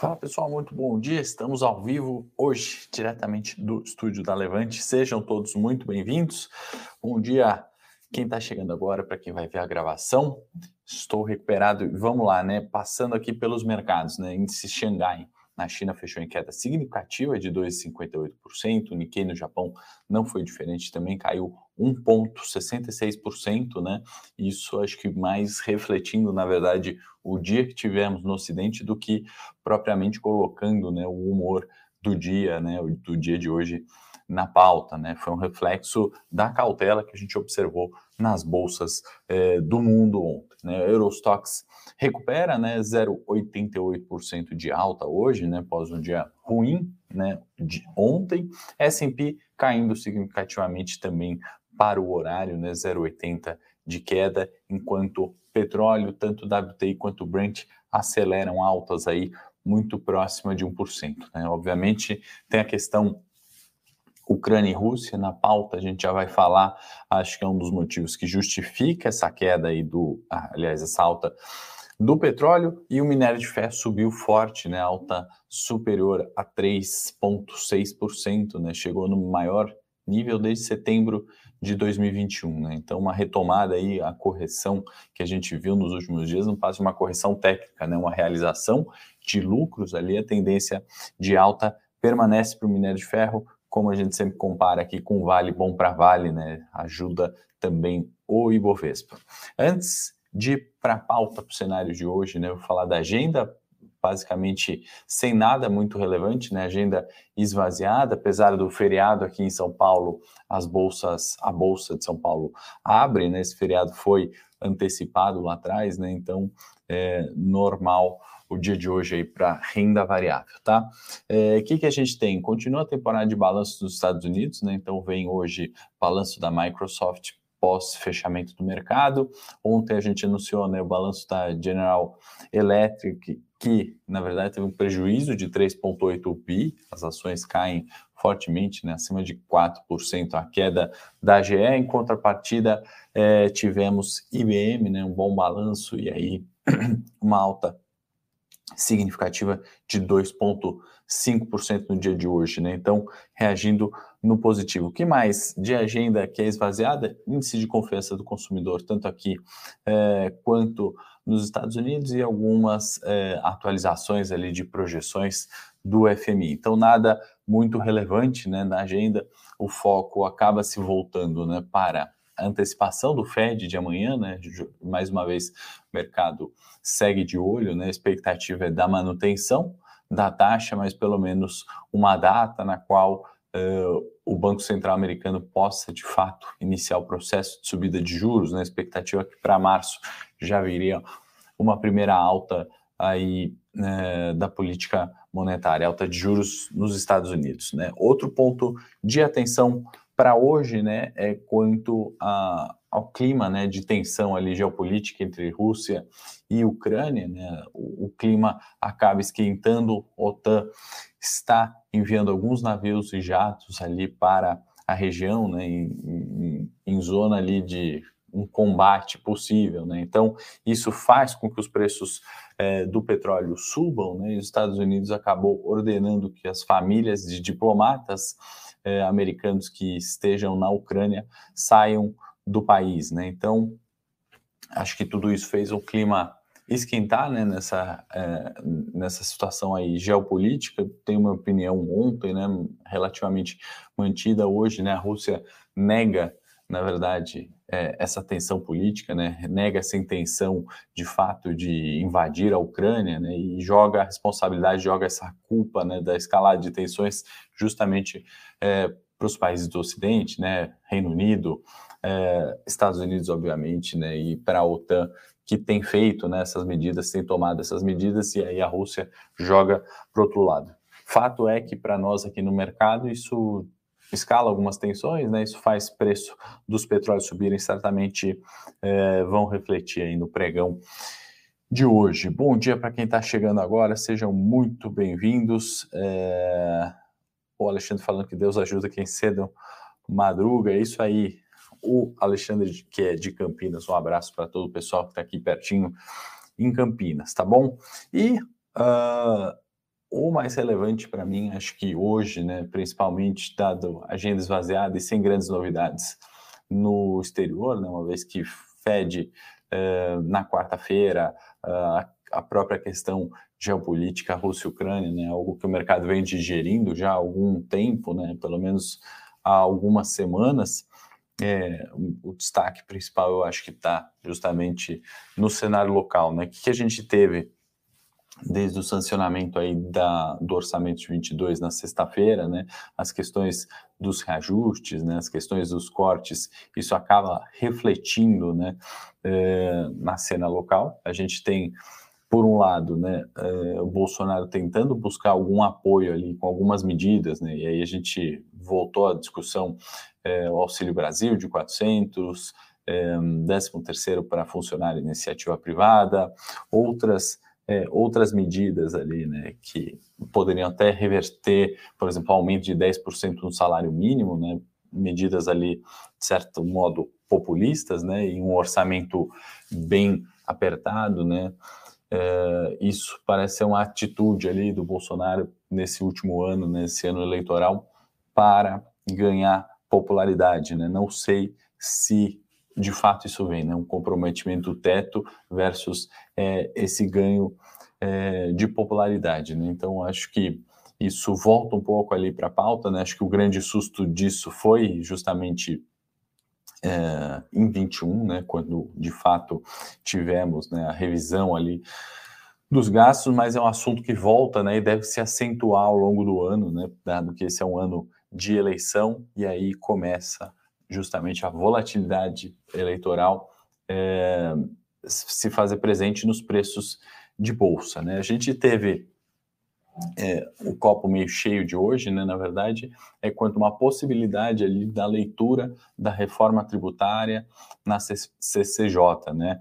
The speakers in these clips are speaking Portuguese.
Fala pessoal, muito bom dia. Estamos ao vivo hoje, diretamente do estúdio da Levante. Sejam todos muito bem-vindos. Bom dia, quem está chegando agora, para quem vai ver a gravação. Estou recuperado e vamos lá, né? Passando aqui pelos mercados, né? Índice Xangai na China fechou em queda significativa de 2,58%, o Nikkei no Japão não foi diferente, também caiu 1,66%, né? Isso acho que mais refletindo, na verdade, o dia que tivemos no Ocidente do que propriamente colocando né, o humor do dia, né, do dia de hoje na pauta, né? Foi um reflexo da cautela que a gente observou nas bolsas eh, do mundo ontem. Né? Eurostox recupera, né, 0,88% de alta hoje, né, após um dia ruim, né, de ontem. S&P caindo significativamente também para o horário, né, 0,80 de queda, enquanto petróleo, tanto WTI quanto Brent aceleram altas aí muito próxima de 1%. Né? Obviamente tem a questão Ucrânia e Rússia na pauta, a gente já vai falar, acho que é um dos motivos que justifica essa queda aí do, ah, aliás, essa alta do petróleo e o minério de ferro subiu forte, né, alta superior a 3,6%, né, chegou no maior nível desde setembro de 2021, né? Então uma retomada aí, a correção que a gente viu nos últimos dias não passa uma correção técnica, né? Uma realização de lucros ali, a tendência de alta permanece para o minério de ferro, como a gente sempre compara aqui com Vale bom para Vale, né? Ajuda também o Ibovespa. Antes de ir para a pauta para o cenário de hoje, né? Eu vou falar da agenda, basicamente sem nada muito relevante, né? Agenda esvaziada, apesar do feriado aqui em São Paulo, as bolsas, a bolsa de São Paulo abre, né? Esse feriado foi antecipado lá atrás, né? Então é normal o dia de hoje aí para renda variável, tá? O é, que, que a gente tem? Continua a temporada de balanço dos Estados Unidos, né? Então vem hoje balanço da Microsoft pós-fechamento do mercado. Ontem a gente anunciou né, o balanço da General Electric, que na verdade teve um prejuízo de 3,8 bi, as ações caem fortemente, né, acima de 4% a queda da GE. Em contrapartida, é, tivemos IBM, né, um bom balanço e aí uma alta significativa de 2,5% no dia de hoje, né? Então, reagindo no positivo. O que mais de agenda que é esvaziada? Índice de confiança do consumidor, tanto aqui é, quanto nos Estados Unidos e algumas é, atualizações ali de projeções do FMI. Então, nada muito relevante né, na agenda, o foco acaba se voltando né, para antecipação do Fed de amanhã, né? Mais uma vez, o mercado segue de olho, né? A expectativa é da manutenção da taxa, mas pelo menos uma data na qual uh, o Banco Central americano possa, de fato, iniciar o processo de subida de juros, né? A expectativa é que para março já viria uma primeira alta aí né, da política monetária, alta de juros nos Estados Unidos. Né? Outro ponto de atenção para hoje, né, é quanto a, ao clima, né, de tensão ali geopolítica entre Rússia e Ucrânia, né, o, o clima acaba esquentando, a OTAN está enviando alguns navios e jatos ali para a região, né, em, em, em zona ali de um combate possível, né? Então isso faz com que os preços é, do petróleo subam, né? E os Estados Unidos acabou ordenando que as famílias de diplomatas é, americanos que estejam na Ucrânia saiam do país, né? Então, acho que tudo isso fez o clima esquentar, né, nessa, é, nessa situação aí geopolítica. Tenho uma opinião ontem, né, relativamente mantida hoje, né, a Rússia nega, na verdade, é, essa tensão política, né, nega essa intenção de fato de invadir a Ucrânia, né, e joga a responsabilidade, joga essa culpa, né, da escalada de tensões justamente é, para os países do Ocidente, né, Reino Unido, é, Estados Unidos, obviamente, né, e para a OTAN que tem feito né, essas medidas, tem tomado essas medidas, e aí a Rússia joga para outro lado. Fato é que para nós aqui no mercado isso escala algumas tensões, né? Isso faz preço dos petróleos subirem, certamente é, vão refletir aí no pregão de hoje. Bom dia para quem está chegando agora, sejam muito bem-vindos. É... O Alexandre falando que Deus ajuda quem cedo madruga, é isso aí. O Alexandre, que é de Campinas, um abraço para todo o pessoal que está aqui pertinho em Campinas, tá bom? E uh, o mais relevante para mim, acho que hoje, né, principalmente dado agenda esvaziada e sem grandes novidades no exterior, né, uma vez que Fed eh, na quarta-feira, uh, a própria questão geopolítica Rússia-Ucrânia, né, algo que o mercado vem digerindo já há algum tempo, né, pelo menos há algumas semanas, é, o destaque principal eu acho que está justamente no cenário local. Né? O que, que a gente teve desde o sancionamento aí da, do orçamento de 22 na sexta-feira, né, as questões dos reajustes, né, as questões dos cortes, isso acaba refletindo, né, é, na cena local. A gente tem por um lado, né, é, o Bolsonaro tentando buscar algum apoio ali com algumas medidas, né, e aí a gente voltou à discussão é, o Auxílio Brasil de 400, é, 13 terceiro para funcionário iniciativa privada, outras é, outras medidas ali, né, que poderiam até reverter, por exemplo, aumento de 10% no salário mínimo, né, medidas ali, de certo modo, populistas, né, e um orçamento bem apertado, né, é, isso parece ser uma atitude ali do Bolsonaro nesse último ano, nesse ano eleitoral, para ganhar popularidade, né? Não sei se de fato isso vem, né? Um comprometimento teto versus é, esse ganho é, de popularidade, né? Então acho que isso volta um pouco ali para a pauta, né? Acho que o grande susto disso foi justamente é, em 21, né, quando de fato tivemos né, a revisão ali dos gastos, mas é um assunto que volta né, e deve se acentuar ao longo do ano, né, dado que esse é um ano de eleição e aí começa justamente a volatilidade eleitoral é, se fazer presente nos preços de bolsa. Né? A gente teve é, o copo meio cheio de hoje, né, na verdade, é quanto uma possibilidade ali da leitura da reforma tributária na CCJ, né?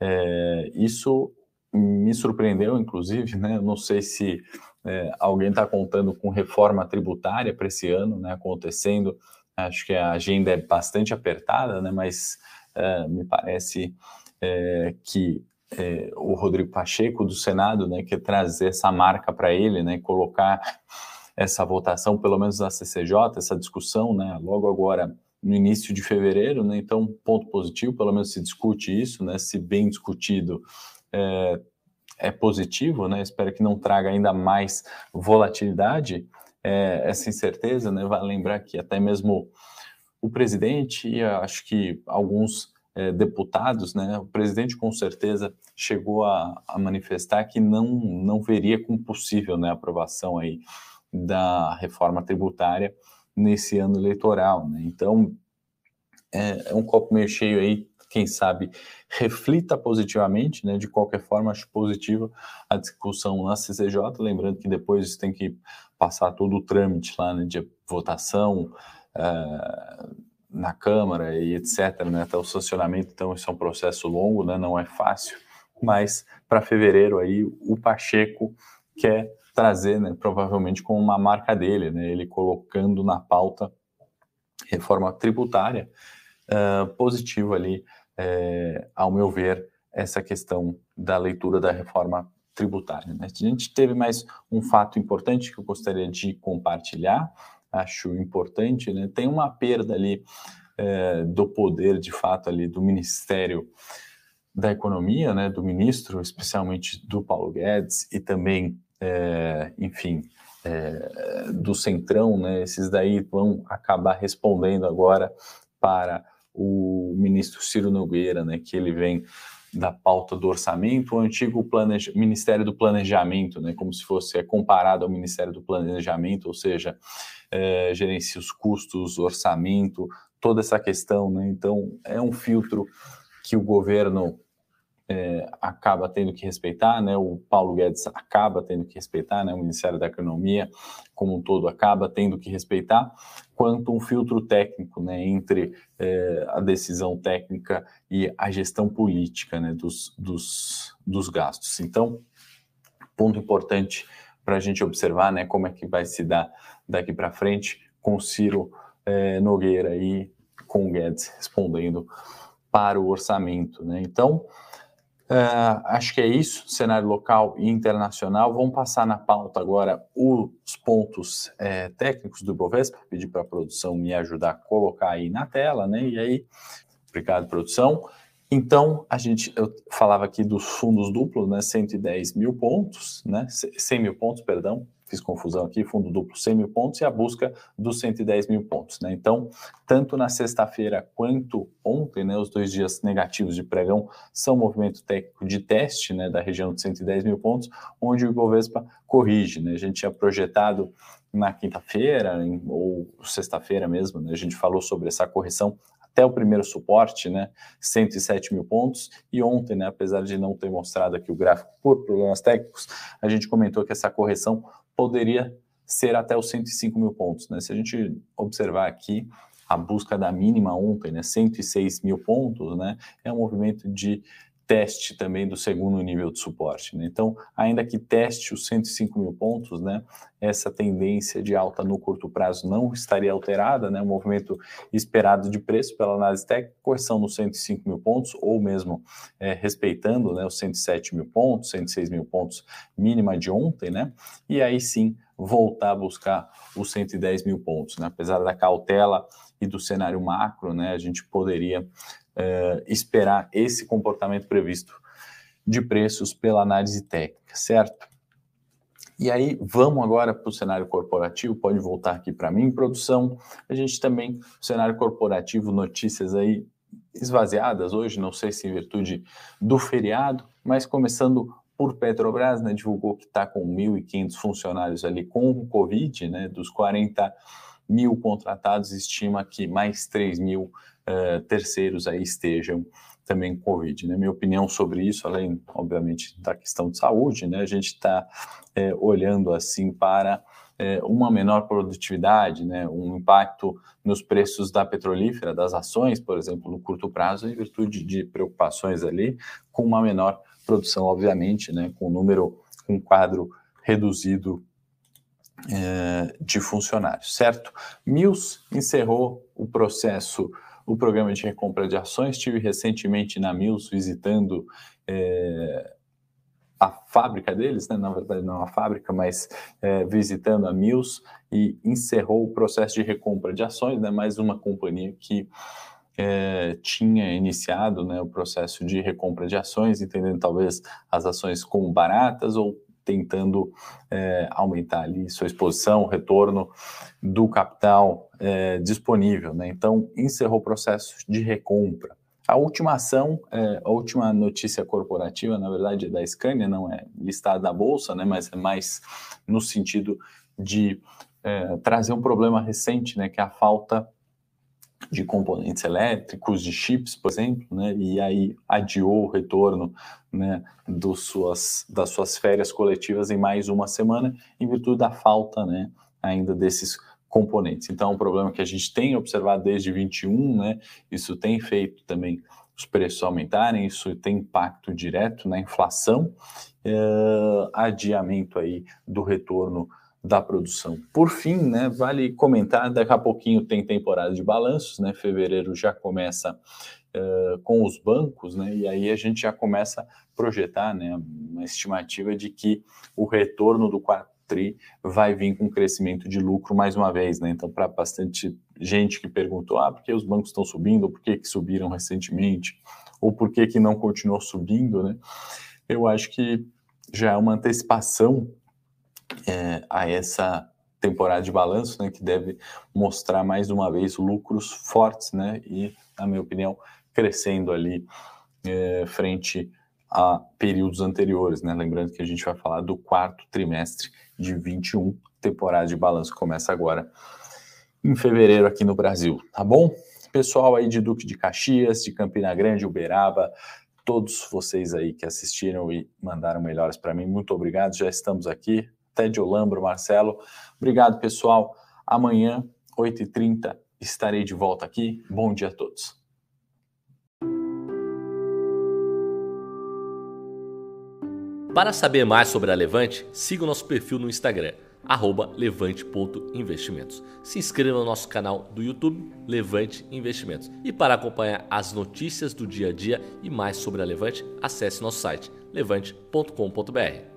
É, isso me surpreendeu, inclusive, né? Não sei se é, alguém está contando com reforma tributária para esse ano, né? Acontecendo, acho que a agenda é bastante apertada, né? Mas é, me parece é, que é, o Rodrigo Pacheco do Senado, né, quer trazer essa marca para ele, né, colocar essa votação, pelo menos na CCJ, essa discussão, né, logo agora no início de fevereiro, né, então ponto positivo, pelo menos se discute isso, né, se bem discutido é, é positivo, né, espero que não traga ainda mais volatilidade, é, essa incerteza, né, vale lembrar que até mesmo o presidente e acho que alguns é, deputados, né, o presidente com certeza chegou a, a, manifestar que não, não veria como possível né, a aprovação aí da reforma tributária nesse ano eleitoral. Né? Então, é, é, um copo meio cheio aí, quem sabe reflita positivamente, né? de qualquer forma, acho positiva a discussão na CCJ, lembrando que depois tem que passar todo o trâmite lá né, de votação, é, na Câmara e etc., né, até o sancionamento, então isso é um processo longo, né, não é fácil, mas para fevereiro aí o Pacheco quer trazer, né, provavelmente com uma marca dele, né, ele colocando na pauta reforma tributária, uh, positivo ali, uh, ao meu ver, essa questão da leitura da reforma tributária. Né? A gente teve mais um fato importante que eu gostaria de compartilhar, acho importante, né? Tem uma perda ali é, do poder, de fato, ali do Ministério da Economia, né? Do ministro, especialmente do Paulo Guedes e também, é, enfim, é, do Centrão, né? Esses daí vão acabar respondendo agora para o ministro Ciro Nogueira, né? Que ele vem da pauta do orçamento, o antigo planeja, Ministério do Planejamento, né, como se fosse é comparado ao Ministério do Planejamento, ou seja, é, gerencia os custos, orçamento, toda essa questão. Né? Então, é um filtro que o governo é, acaba tendo que respeitar, né? O Paulo Guedes acaba tendo que respeitar, né? O Ministério da Economia, como um todo, acaba tendo que respeitar, quanto um filtro técnico, né? Entre é, a decisão técnica e a gestão política, né? Dos, dos, dos gastos. Então, ponto importante para a gente observar, né? Como é que vai se dar daqui para frente com Ciro é, Nogueira e com o Guedes respondendo para o orçamento, né? Então Uh, acho que é isso, cenário local e internacional. Vamos passar na pauta agora os pontos é, técnicos do Ibovespa, pedir para a produção me ajudar a colocar aí na tela, né? E aí, obrigado, produção. Então, a gente, eu falava aqui dos fundos duplos, né? 110 mil pontos, né? 100 mil pontos, perdão, fiz confusão aqui, fundo duplo 100 mil pontos e a busca dos 110 mil pontos. Né? Então, tanto na sexta-feira quanto ontem, né, os dois dias negativos de pregão são movimento técnico de teste né, da região de 110 mil pontos, onde o Ibovespa corrige. Né? A gente tinha projetado na quinta-feira ou sexta-feira mesmo, né, a gente falou sobre essa correção até o primeiro suporte, né, 107 mil pontos, e ontem, né, apesar de não ter mostrado aqui o gráfico por problemas técnicos, a gente comentou que essa correção poderia ser até os 105 mil pontos. Né? Se a gente observar aqui a busca da mínima ontem, né, 106 mil pontos, né, é um movimento de teste também do segundo nível de suporte. Né? Então, ainda que teste os 105 mil pontos, né, essa tendência de alta no curto prazo não estaria alterada, né, o movimento esperado de preço pela análise técnica, correção nos 105 mil pontos, ou mesmo é, respeitando né, os 107 mil pontos, 106 mil pontos mínima de ontem, né, e aí sim voltar a buscar os 110 mil pontos. Né? Apesar da cautela e do cenário macro, né, a gente poderia uh, esperar esse comportamento previsto de preços pela análise técnica, certo? E aí, vamos agora para o cenário corporativo, pode voltar aqui para mim, produção. A gente também, cenário corporativo, notícias aí esvaziadas hoje, não sei se em virtude do feriado, mas começando por Petrobras, né, divulgou que está com 1.500 funcionários ali com o Covid, né, dos 40 mil contratados, estima que mais 3 mil uh, terceiros aí estejam também com Covid. Né? Minha opinião sobre isso, além, obviamente, da questão de saúde, né? a gente está é, olhando assim para é, uma menor produtividade, né? um impacto nos preços da petrolífera, das ações, por exemplo, no curto prazo, em virtude de preocupações ali com uma menor produção, obviamente, né? com um número, com um quadro reduzido de funcionários, certo? Mills encerrou o processo o programa de recompra de ações. Estive recentemente na Mills visitando é, a fábrica deles, né? na verdade não a fábrica, mas é, visitando a Mills e encerrou o processo de recompra de ações, né? mais uma companhia que é, tinha iniciado né, o processo de recompra de ações, entendendo talvez as ações como baratas ou tentando é, aumentar ali sua exposição, retorno do capital é, disponível. Né? Então, encerrou o processo de recompra. A última ação, é, a última notícia corporativa, na verdade, é da Scania, não é listada na bolsa, né, mas é mais no sentido de é, trazer um problema recente, né, que é a falta de componentes elétricos, de chips, por exemplo, né, e aí adiou o retorno né, suas, das suas férias coletivas em mais uma semana, em virtude da falta né, ainda desses componentes. Então, é um problema que a gente tem observado desde 21, né, isso tem feito também os preços aumentarem, isso tem impacto direto na inflação, é, adiamento aí do retorno da produção. Por fim, né, vale comentar, daqui a pouquinho tem temporada de balanços, né, fevereiro já começa uh, com os bancos, né, e aí a gente já começa a projetar, né, uma estimativa de que o retorno do quarto tri vai vir com crescimento de lucro mais uma vez, né, então para bastante gente que perguntou, ah, por que os bancos estão subindo, ou por que, que subiram recentemente, ou por que, que não continuou subindo, né, eu acho que já é uma antecipação é, a essa temporada de balanço, né, que deve mostrar mais uma vez lucros fortes, né, e, na minha opinião, crescendo ali é, frente a períodos anteriores, né, lembrando que a gente vai falar do quarto trimestre de 21, temporada de balanço começa agora em fevereiro aqui no Brasil, tá bom? Pessoal aí de Duque de Caxias, de Campina Grande, Uberaba, todos vocês aí que assistiram e mandaram melhores para mim, muito obrigado, já estamos aqui, Ted Olambro, Marcelo. Obrigado, pessoal. Amanhã, 8h30, estarei de volta aqui. Bom dia a todos. Para saber mais sobre a Levante, siga o nosso perfil no Instagram levante.investimentos. Se inscreva no nosso canal do YouTube Levante Investimentos. E para acompanhar as notícias do dia a dia e mais sobre a Levante, acesse nosso site levante.com.br.